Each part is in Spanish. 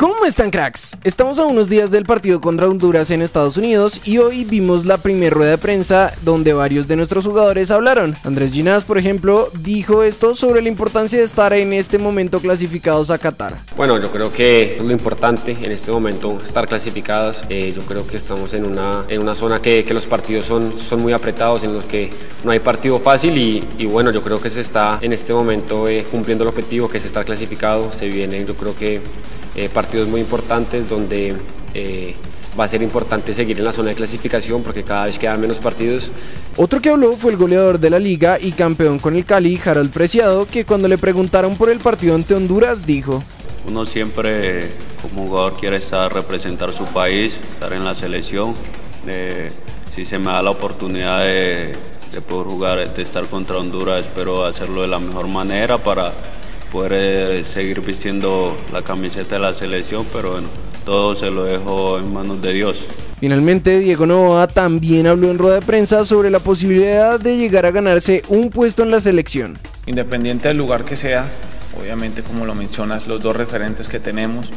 ¿Cómo están cracks? Estamos a unos días del partido contra Honduras en Estados Unidos y hoy vimos la primera rueda de prensa donde varios de nuestros jugadores hablaron. Andrés Ginás, por ejemplo, dijo esto sobre la importancia de estar en este momento clasificados a Qatar. Bueno, yo creo que es lo importante en este momento estar clasificados. Eh, yo creo que estamos en una, en una zona que, que, los partidos son, son muy apretados, en los que no hay partido fácil y, bueno, yo creo que se está en este momento eh, cumpliendo el objetivo que es estar clasificado. Se vienen, yo creo que eh, partidos muy importantes donde eh, va a ser importante seguir en la zona de clasificación porque cada vez quedan menos partidos. Otro que habló fue el goleador de la liga y campeón con el Cali, Harold Preciado, que cuando le preguntaron por el partido ante Honduras dijo, uno siempre como jugador quiere estar representar su país, estar en la selección. Eh, si se me da la oportunidad de, de poder jugar, de estar contra Honduras, espero hacerlo de la mejor manera para poder eh, seguir vistiendo la camiseta de la selección, pero bueno, todo se lo dejo en manos de Dios. Finalmente, Diego Novoa también habló en rueda de prensa sobre la posibilidad de llegar a ganarse un puesto en la selección. Independiente del lugar que sea, obviamente como lo mencionas, los dos referentes que tenemos,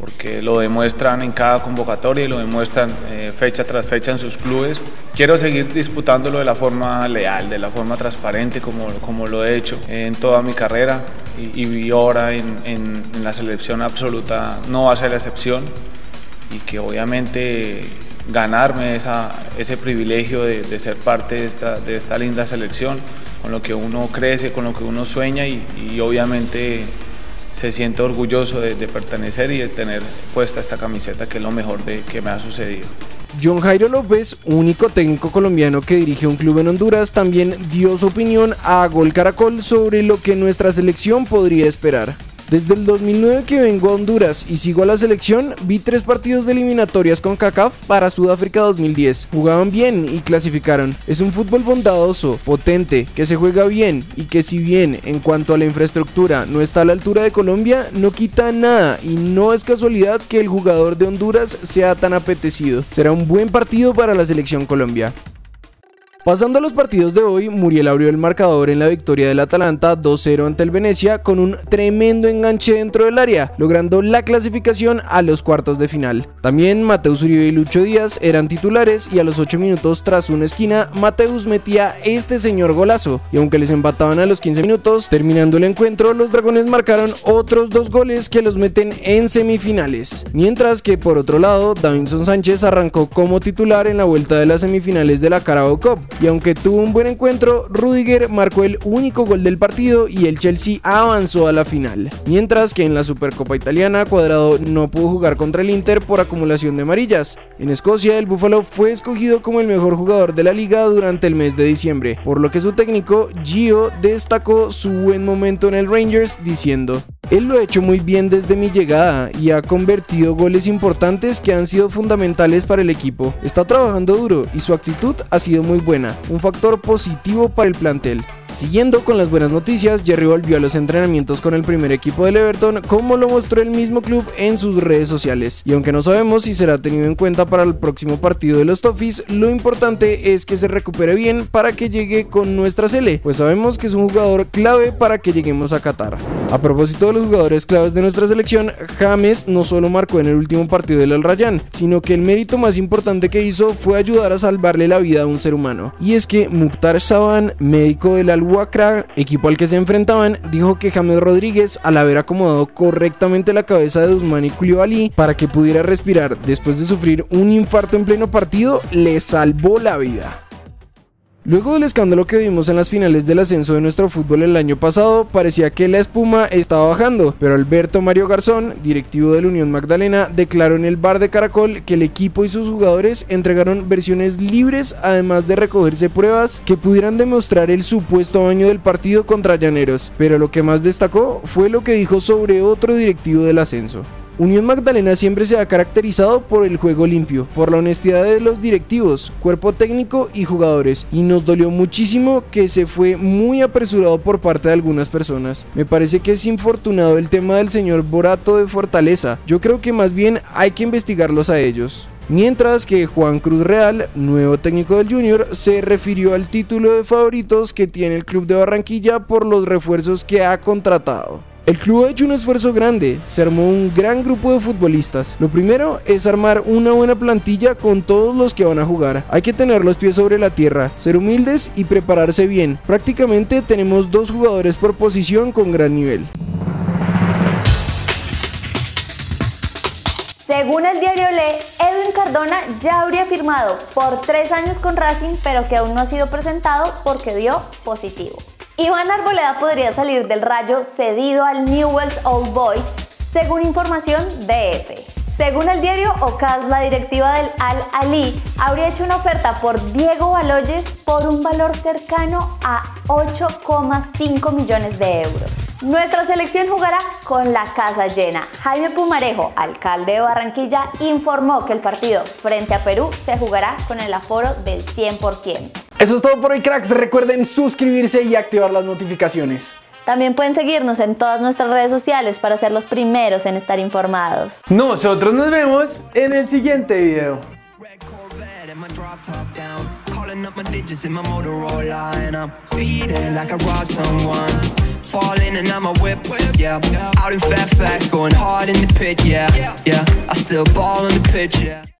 porque lo demuestran en cada convocatoria y lo demuestran eh, fecha tras fecha en sus clubes. Quiero seguir disputándolo de la forma leal, de la forma transparente como, como lo he hecho en toda mi carrera y, y ahora en, en, en, la selección absoluta no va a ser la excepción y que obviamente ganarme esa, ese privilegio de, de, ser parte de esta, de esta linda selección, con lo que uno crece, con lo que uno sueña y, y obviamente se siente orgulloso de, pertenecer y de tener puesta esta camiseta, que es lo mejor de, que me ha sucedido. John Jairo López, único técnico colombiano que dirige un club en Honduras, también dio su opinión a Gol Caracol sobre lo que nuestra selección podría esperar. Desde el 2009 que vengo a Honduras y sigo a la selección, vi tres partidos de eliminatorias con CACAF para Sudáfrica 2010. Jugaban bien y clasificaron. Es un fútbol bondadoso, potente, que se juega bien y que si bien en cuanto a la infraestructura no está a la altura de Colombia, no quita nada y no es casualidad que el jugador de Honduras sea tan apetecido. Será un buen partido para la selección Colombia. Pasando a los partidos de hoy, Muriel abrió el marcador en la victoria del Atalanta 2-0 ante el Venecia con un tremendo enganche dentro del área, logrando la clasificación a los cuartos de final. También Mateus Uribe y Lucho Díaz eran titulares y a los 8 minutos tras una esquina, Mateus metía este señor golazo y aunque les empataban a los 15 minutos, terminando el encuentro, los dragones marcaron otros dos goles que los meten en semifinales. Mientras que por otro lado, Davinson Sánchez arrancó como titular en la vuelta de las semifinales de la Carabao Cup y aunque tuvo un buen encuentro, Rudiger marcó el único gol del partido y el Chelsea avanzó a la final. Mientras que en la Supercopa Italiana, Cuadrado no pudo jugar contra el Inter por acumulación de amarillas. En Escocia, el Buffalo fue escogido como el mejor jugador de la liga durante el mes de diciembre, por lo que su técnico Gio destacó su buen momento en el Rangers diciendo: él lo ha hecho muy bien desde mi llegada y ha convertido goles importantes que han sido fundamentales para el equipo. Está trabajando duro y su actitud ha sido muy buena, un factor positivo para el plantel. Siguiendo con las buenas noticias, Jerry volvió a los entrenamientos con el primer equipo del Everton, como lo mostró el mismo club en sus redes sociales. Y aunque no sabemos si será tenido en cuenta para el próximo partido de los Toffees, lo importante es que se recupere bien para que llegue con nuestra Cele, pues sabemos que es un jugador clave para que lleguemos a Qatar. A propósito de los jugadores claves de nuestra selección, James no solo marcó en el último partido del Al Rayyan, sino que el mérito más importante que hizo fue ayudar a salvarle la vida a un ser humano. Y es que Mukhtar Saban, médico del Al Wakra, equipo al que se enfrentaban, dijo que James Rodríguez, al haber acomodado correctamente la cabeza de Usmani Koulibaly para que pudiera respirar después de sufrir un infarto en pleno partido, le salvó la vida. Luego del escándalo que vimos en las finales del ascenso de nuestro fútbol el año pasado, parecía que la espuma estaba bajando, pero Alberto Mario Garzón, directivo de la Unión Magdalena, declaró en el bar de Caracol que el equipo y sus jugadores entregaron versiones libres, además de recogerse pruebas que pudieran demostrar el supuesto baño del partido contra Llaneros, pero lo que más destacó fue lo que dijo sobre otro directivo del ascenso. Unión Magdalena siempre se ha caracterizado por el juego limpio, por la honestidad de los directivos, cuerpo técnico y jugadores, y nos dolió muchísimo que se fue muy apresurado por parte de algunas personas. Me parece que es infortunado el tema del señor Borato de Fortaleza, yo creo que más bien hay que investigarlos a ellos. Mientras que Juan Cruz Real, nuevo técnico del Junior, se refirió al título de favoritos que tiene el club de Barranquilla por los refuerzos que ha contratado. El club ha hecho un esfuerzo grande, se armó un gran grupo de futbolistas. Lo primero es armar una buena plantilla con todos los que van a jugar. Hay que tener los pies sobre la tierra, ser humildes y prepararse bien. Prácticamente tenemos dos jugadores por posición con gran nivel. Según el diario Le, Edwin Cardona ya habría firmado por tres años con Racing, pero que aún no ha sido presentado porque dio positivo. Iván Arboleda podría salir del rayo cedido al Newell's Old Boys, según información de EFE. Según el diario OCAS, la directiva del Al Ali habría hecho una oferta por Diego Baloyes por un valor cercano a 8,5 millones de euros. Nuestra selección jugará con la casa llena. Jaime Pumarejo, alcalde de Barranquilla, informó que el partido frente a Perú se jugará con el aforo del 100%. Eso es todo por hoy, cracks. Recuerden suscribirse y activar las notificaciones. También pueden seguirnos en todas nuestras redes sociales para ser los primeros en estar informados. Nosotros nos vemos en el siguiente video. Falling and I'm a whip, yeah. Out in Fairfax, going hard in the pit, yeah, yeah. I still ball in the pitch, yeah.